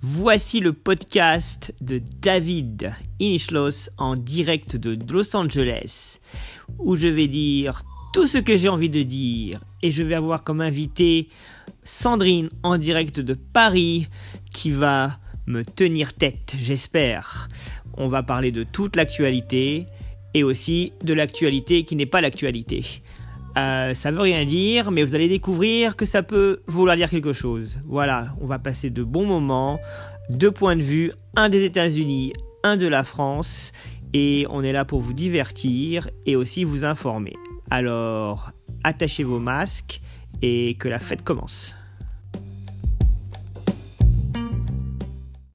Voici le podcast de David Inishlos en direct de Los Angeles, où je vais dire tout ce que j'ai envie de dire. Et je vais avoir comme invité Sandrine en direct de Paris, qui va me tenir tête, j'espère. On va parler de toute l'actualité et aussi de l'actualité qui n'est pas l'actualité. Euh, ça veut rien dire, mais vous allez découvrir que ça peut vouloir dire quelque chose. Voilà, on va passer de bons moments, deux points de vue, un des États-Unis, un de la France, et on est là pour vous divertir et aussi vous informer. Alors, attachez vos masques et que la fête commence.